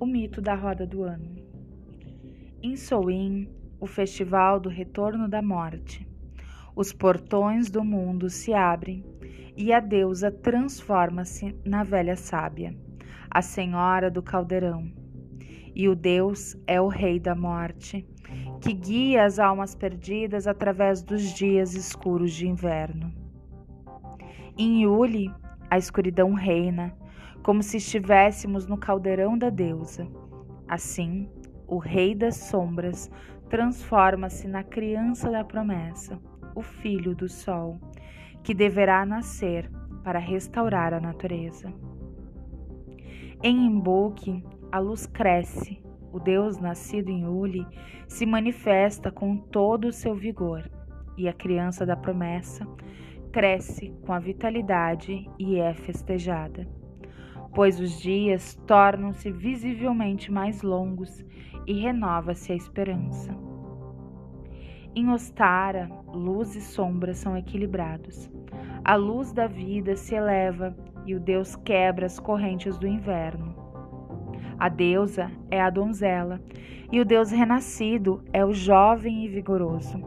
O mito da roda do ano. Em Soin, o festival do retorno da morte, os portões do mundo se abrem e a deusa transforma-se na velha sábia, a senhora do caldeirão. E o deus é o rei da morte, que guia as almas perdidas através dos dias escuros de inverno. Em Yuli, a escuridão reina, como se estivéssemos no caldeirão da deusa. Assim, o Rei das Sombras transforma-se na criança da promessa, o Filho do Sol, que deverá nascer para restaurar a natureza. Em Imbolc, a luz cresce, o Deus nascido em Uli se manifesta com todo o seu vigor, e a criança da promessa cresce com a vitalidade e é festejada pois os dias tornam-se visivelmente mais longos e renova-se a esperança. Em Ostara, luz e sombra são equilibrados. A luz da vida se eleva e o Deus quebra as correntes do inverno. A deusa é a donzela e o Deus renascido é o jovem e vigoroso.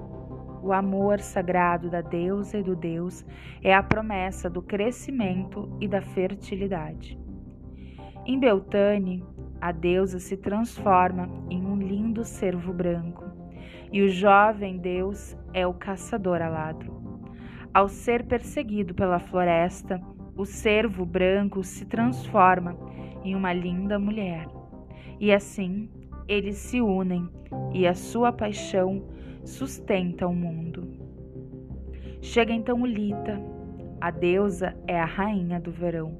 O amor sagrado da deusa e do Deus é a promessa do crescimento e da fertilidade. Em Beltane, a deusa se transforma em um lindo cervo branco, e o jovem deus é o caçador alado. Ao ser perseguido pela floresta, o cervo branco se transforma em uma linda mulher. E assim eles se unem e a sua paixão sustenta o mundo. Chega então Lita, a deusa é a rainha do verão,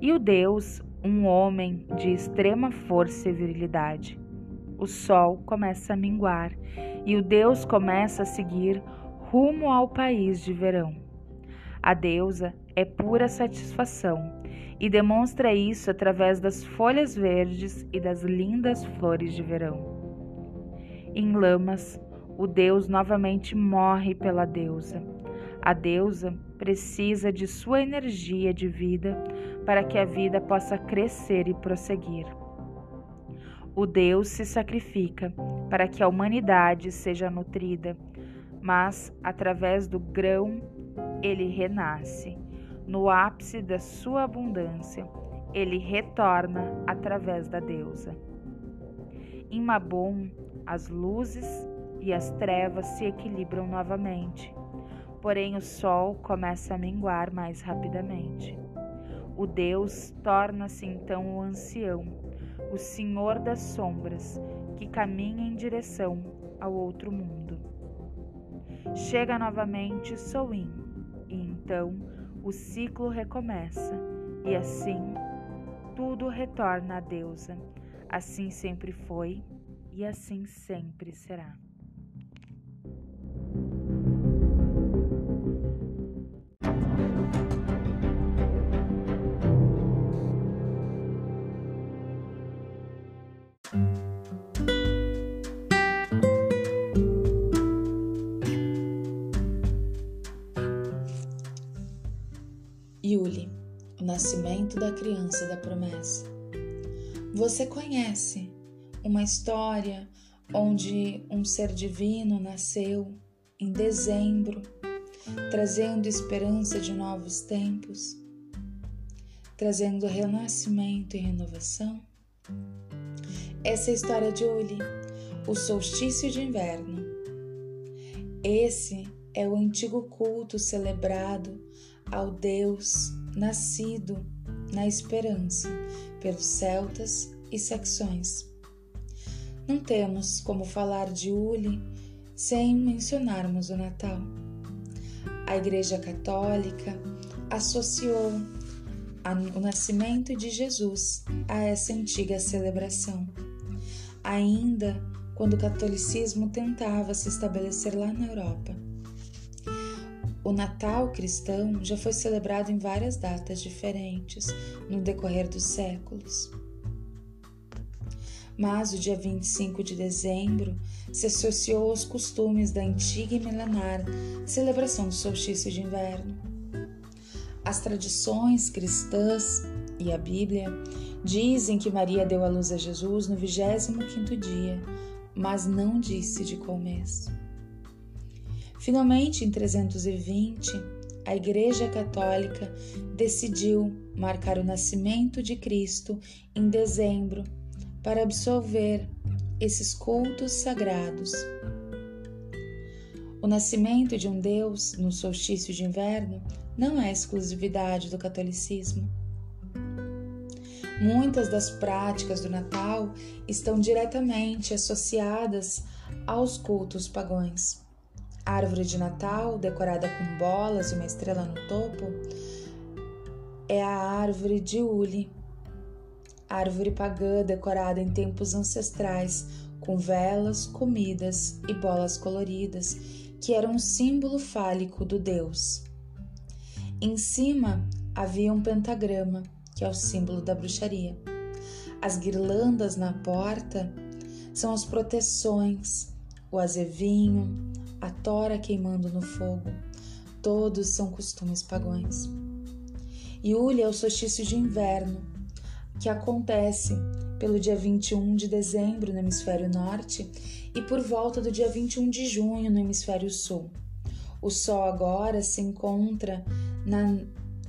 e o deus um homem de extrema força e virilidade. O sol começa a minguar e o Deus começa a seguir rumo ao país de verão. A deusa é pura satisfação e demonstra isso através das folhas verdes e das lindas flores de verão. Em Lamas, o Deus novamente morre pela deusa. A deusa precisa de sua energia de vida para que a vida possa crescer e prosseguir. O Deus se sacrifica para que a humanidade seja nutrida, mas através do grão ele renasce. No ápice da sua abundância, ele retorna através da deusa. Em Mabon, as luzes e as trevas se equilibram novamente, porém o sol começa a minguar mais rapidamente. O Deus torna-se então o ancião, o Senhor das sombras, que caminha em direção ao outro mundo. Chega novamente Soin, e então o ciclo recomeça, e assim tudo retorna à deusa. Assim sempre foi e assim sempre será. Nascimento da criança da promessa. Você conhece uma história onde um ser divino nasceu em dezembro, trazendo esperança de novos tempos, trazendo renascimento e renovação? Essa é a história de Uli, o solstício de inverno. Esse é o antigo culto celebrado ao Deus nascido na esperança pelos celtas e saxões. Não temos como falar de Uli sem mencionarmos o Natal. A Igreja Católica associou o nascimento de Jesus a essa antiga celebração, ainda quando o catolicismo tentava se estabelecer lá na Europa. O Natal cristão já foi celebrado em várias datas diferentes no decorrer dos séculos. Mas o dia 25 de dezembro se associou aos costumes da antiga e milenar celebração do solstício de inverno. As tradições cristãs e a Bíblia dizem que Maria deu à luz a Jesus no 25º dia, mas não disse de qual mês. Finalmente, em 320, a Igreja Católica decidiu marcar o nascimento de Cristo em dezembro para absolver esses cultos sagrados. O nascimento de um Deus no solstício de inverno não é exclusividade do catolicismo. Muitas das práticas do Natal estão diretamente associadas aos cultos pagãos. Árvore de Natal, decorada com bolas e uma estrela no topo, é a árvore de Uli, árvore pagã decorada em tempos ancestrais com velas, comidas e bolas coloridas, que eram um símbolo fálico do deus. Em cima havia um pentagrama que é o símbolo da bruxaria. As guirlandas na porta são as proteções, o azevinho, a tora queimando no fogo. Todos são costumes pagãos. Yule é o solstício de inverno, que acontece pelo dia 21 de dezembro no hemisfério norte e por volta do dia 21 de junho no hemisfério sul. O Sol agora se encontra na,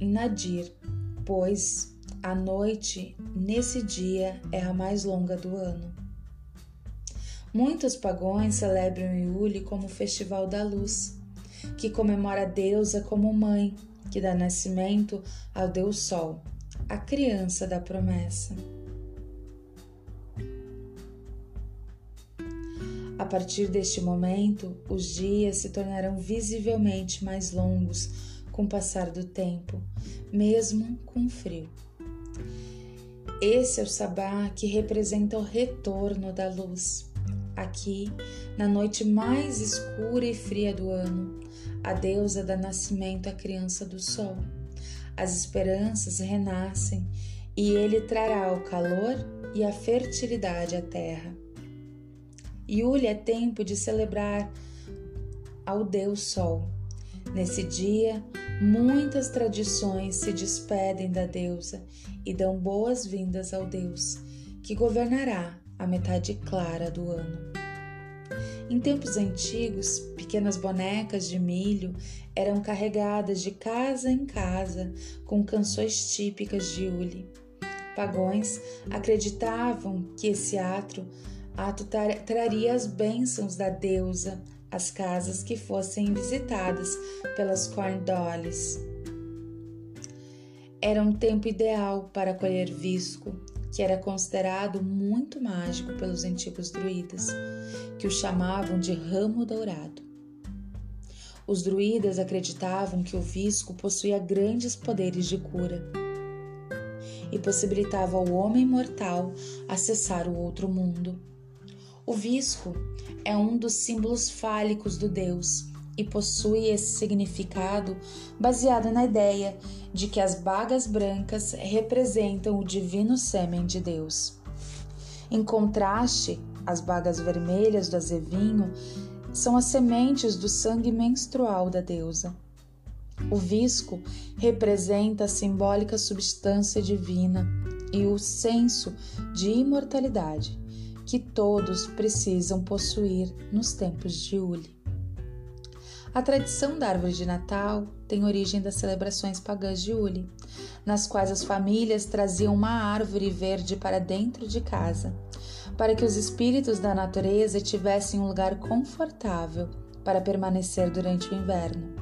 em Nadir, pois a noite, nesse dia, é a mais longa do ano. Muitos pagões celebram Yuli como o Festival da Luz, que comemora a deusa como mãe, que dá nascimento ao Deus Sol, a criança da promessa. A partir deste momento, os dias se tornarão visivelmente mais longos com o passar do tempo, mesmo com frio. Esse é o sabá que representa o retorno da luz. Aqui, na noite mais escura e fria do ano, a deusa dá nascimento à criança do sol. As esperanças renascem e ele trará o calor e a fertilidade à terra. Yule é tempo de celebrar ao Deus Sol. Nesse dia, muitas tradições se despedem da deusa e dão boas-vindas ao Deus que governará a metade clara do ano. Em tempos antigos, pequenas bonecas de milho eram carregadas de casa em casa com canções típicas de Uli. Pagões acreditavam que esse ato, ato traria as bênçãos da deusa às casas que fossem visitadas pelas corn dolls. Era um tempo ideal para colher visco, que era considerado muito mágico pelos antigos druidas, que o chamavam de ramo dourado. Os druidas acreditavam que o visco possuía grandes poderes de cura e possibilitava ao homem mortal acessar o outro mundo. O visco é um dos símbolos fálicos do deus e possui esse significado baseado na ideia de que as bagas brancas representam o divino sêmen de Deus. Em contraste, as bagas vermelhas do azevinho são as sementes do sangue menstrual da deusa. O visco representa a simbólica substância divina e o senso de imortalidade que todos precisam possuir nos tempos de Uli. A tradição da árvore de Natal tem origem das celebrações pagãs de Uli, nas quais as famílias traziam uma árvore verde para dentro de casa, para que os espíritos da natureza tivessem um lugar confortável para permanecer durante o inverno.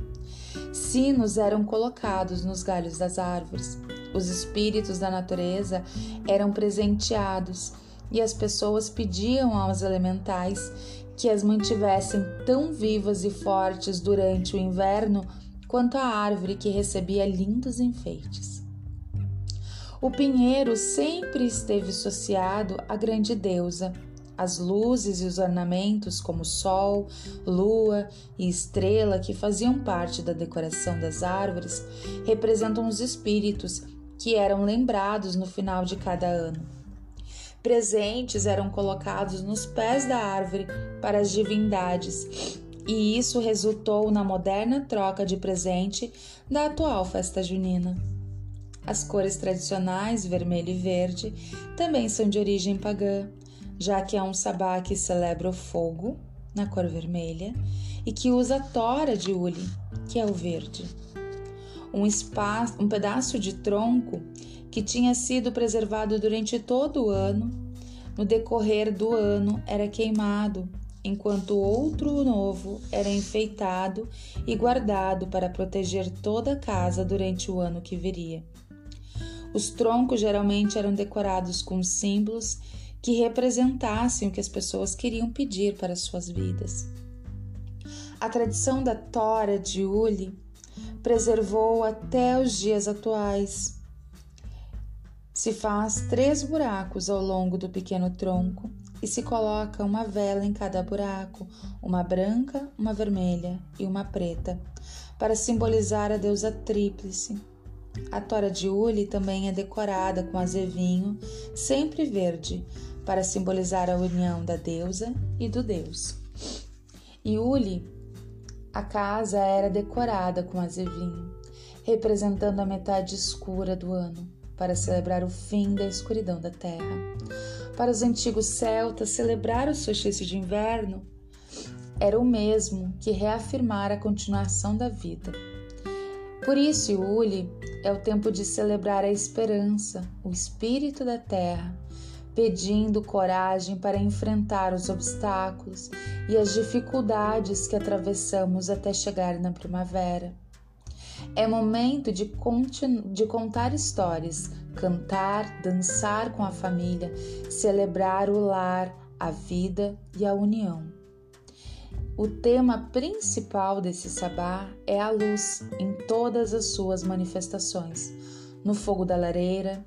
Sinos eram colocados nos galhos das árvores. Os espíritos da natureza eram presenteados e as pessoas pediam aos elementais que as mantivessem tão vivas e fortes durante o inverno quanto a árvore que recebia lindos enfeites. O pinheiro sempre esteve associado à grande deusa. As luzes e os ornamentos, como sol, lua e estrela, que faziam parte da decoração das árvores, representam os espíritos que eram lembrados no final de cada ano. Presentes eram colocados nos pés da árvore para as divindades, e isso resultou na moderna troca de presente da atual festa junina. As cores tradicionais, vermelho e verde, também são de origem pagã, já que é um sabá que celebra o fogo, na cor vermelha, e que usa a tora de ule, que é o verde. Um, espaço, um pedaço de tronco que tinha sido preservado durante todo o ano, no decorrer do ano era queimado, enquanto outro novo era enfeitado e guardado para proteger toda a casa durante o ano que viria. Os troncos geralmente eram decorados com símbolos que representassem o que as pessoas queriam pedir para suas vidas. A tradição da tora de Uli preservou até os dias atuais. Se faz três buracos ao longo do pequeno tronco e se coloca uma vela em cada buraco, uma branca, uma vermelha e uma preta, para simbolizar a deusa tríplice. A tora de Uli também é decorada com azevinho, sempre verde, para simbolizar a união da deusa e do deus. E Uli a casa era decorada com azevinho, representando a metade escura do ano, para celebrar o fim da escuridão da terra. Para os antigos celtas, celebrar o solstício de inverno era o mesmo que reafirmar a continuação da vida. Por isso, Iuli é o tempo de celebrar a esperança, o espírito da terra, pedindo coragem para enfrentar os obstáculos e as dificuldades que atravessamos até chegar na primavera. É momento de, de contar histórias, cantar, dançar com a família, celebrar o lar, a vida e a união. O tema principal desse sabá é a luz em todas as suas manifestações, no fogo da lareira,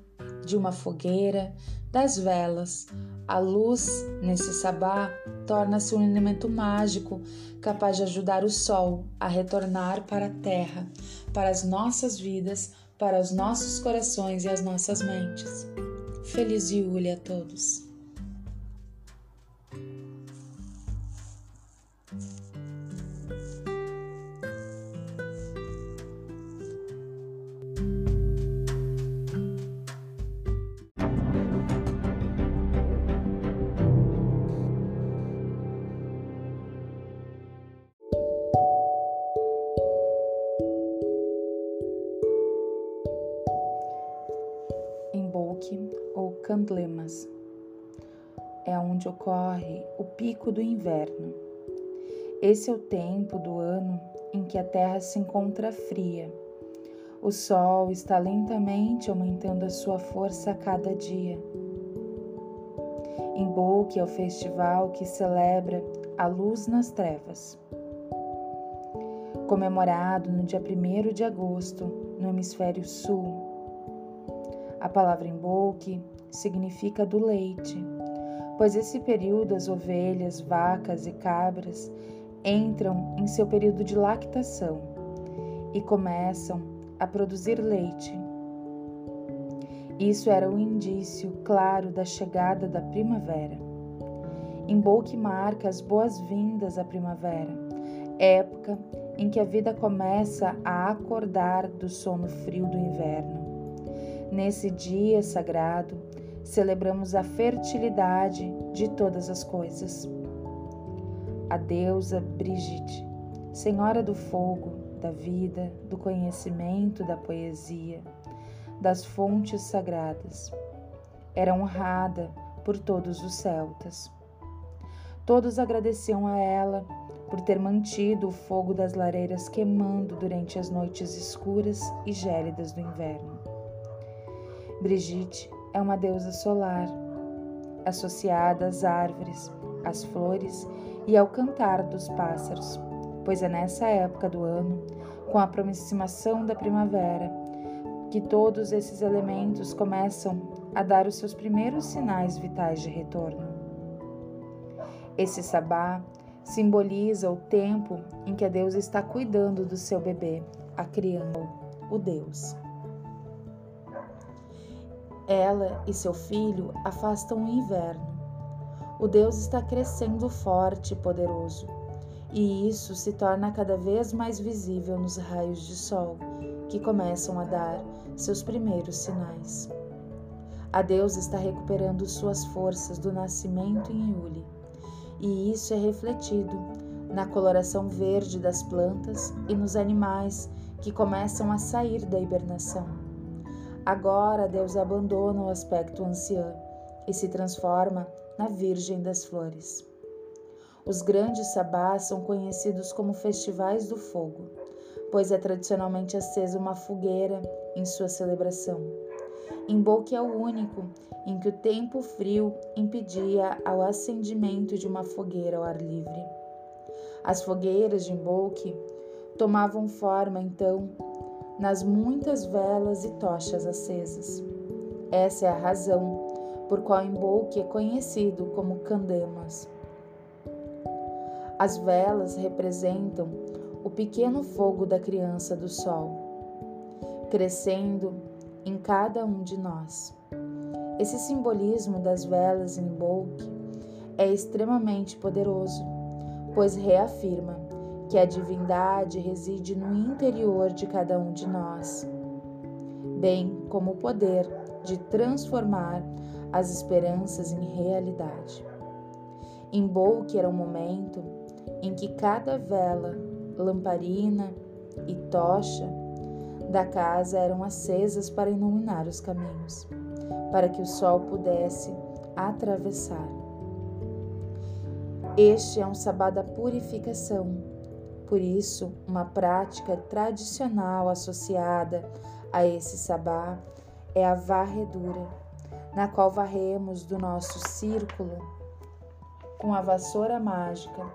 de uma fogueira, das velas. A luz, nesse sabá, torna-se um elemento mágico capaz de ajudar o sol a retornar para a terra, para as nossas vidas, para os nossos corações e as nossas mentes. Feliz Yule a todos! Candlemas. É onde ocorre o pico do inverno. Esse é o tempo do ano em que a terra se encontra fria. O sol está lentamente aumentando a sua força a cada dia. Emboque é o festival que celebra a luz nas trevas. Comemorado no dia 1 de agosto, no hemisfério sul. A palavra emboque significa do leite, pois esse período as ovelhas, vacas e cabras entram em seu período de lactação e começam a produzir leite. Isso era um indício claro da chegada da primavera. Embolque marca as boas-vindas à primavera, época em que a vida começa a acordar do sono frio do inverno. Nesse dia sagrado, celebramos a fertilidade de todas as coisas. A deusa Brigitte, Senhora do fogo, da vida, do conhecimento, da poesia, das fontes sagradas, era honrada por todos os celtas. Todos agradeciam a ela por ter mantido o fogo das lareiras queimando durante as noites escuras e gélidas do inverno. Brigitte é uma deusa solar, associada às árvores, às flores e ao cantar dos pássaros, pois é nessa época do ano, com a aproximação da primavera, que todos esses elementos começam a dar os seus primeiros sinais vitais de retorno. Esse sabá simboliza o tempo em que a deusa está cuidando do seu bebê, a criança, o Deus. Ela e seu filho afastam o inverno. O Deus está crescendo forte e poderoso, e isso se torna cada vez mais visível nos raios de sol, que começam a dar seus primeiros sinais. A Deus está recuperando suas forças do nascimento em Iule, e isso é refletido na coloração verde das plantas e nos animais que começam a sair da hibernação. Agora Deus abandona o aspecto ancião e se transforma na Virgem das Flores. Os grandes sabás são conhecidos como festivais do fogo, pois é tradicionalmente acesa uma fogueira em sua celebração. Imbolque é o único em que o tempo frio impedia o acendimento de uma fogueira ao ar livre. As fogueiras de Imbolque tomavam forma, então, nas muitas velas e tochas acesas. Essa é a razão por qual Imbolque é conhecido como Candemas. As velas representam o pequeno fogo da criança do sol, crescendo em cada um de nós. Esse simbolismo das velas em Bolk é extremamente poderoso, pois reafirma que a divindade reside no interior de cada um de nós, bem como o poder de transformar as esperanças em realidade. Em Bolk era um momento em que cada vela, lamparina e tocha da casa eram acesas para iluminar os caminhos, para que o sol pudesse atravessar. Este é um sabá da purificação, por isso, uma prática tradicional associada a esse sabá é a varredura, na qual varremos do nosso círculo com a vassoura mágica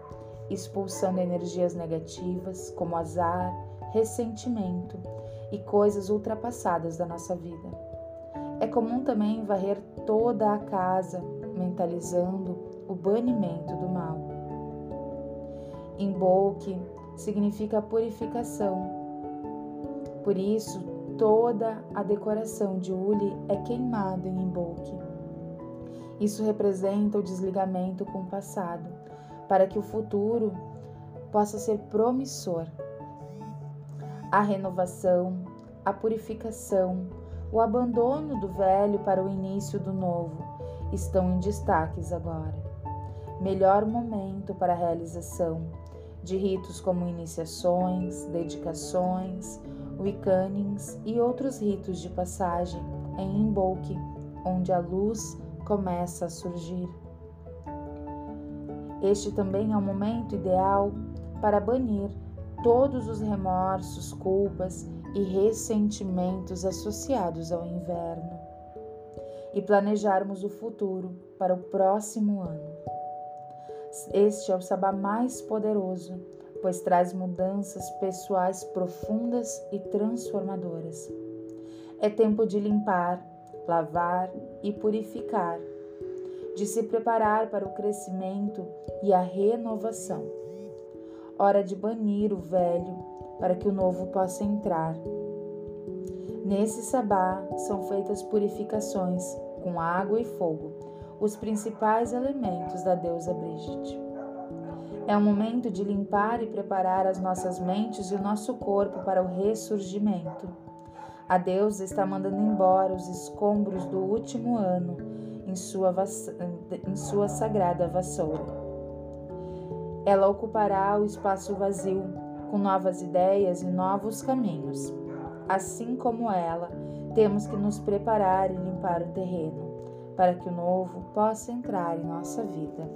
expulsando energias negativas como azar, ressentimento e coisas ultrapassadas da nossa vida. É comum também varrer toda a casa, mentalizando o banimento do mal. Embolque significa purificação. Por isso, toda a decoração de Uli é queimada em Embolque. Isso representa o desligamento com o passado, para que o futuro possa ser promissor. A renovação, a purificação, o abandono do velho para o início do novo estão em destaques agora. Melhor momento para a realização de ritos como iniciações, dedicações, wiccannings e outros ritos de passagem em Imbolc, onde a luz começa a surgir. Este também é o momento ideal para banir todos os remorsos, culpas e ressentimentos associados ao inverno e planejarmos o futuro para o próximo ano. Este é o sabá mais poderoso, pois traz mudanças pessoais profundas e transformadoras. É tempo de limpar, lavar e purificar de se preparar para o crescimento e a renovação. Hora de banir o velho para que o novo possa entrar. Nesse sabá são feitas purificações com água e fogo, os principais elementos da deusa Brigitte. É o momento de limpar e preparar as nossas mentes e o nosso corpo para o ressurgimento. A deusa está mandando embora os escombros do último ano em sua, em sua sagrada vassoura. Ela ocupará o espaço vazio com novas ideias e novos caminhos. Assim como ela, temos que nos preparar e limpar o terreno para que o novo possa entrar em nossa vida.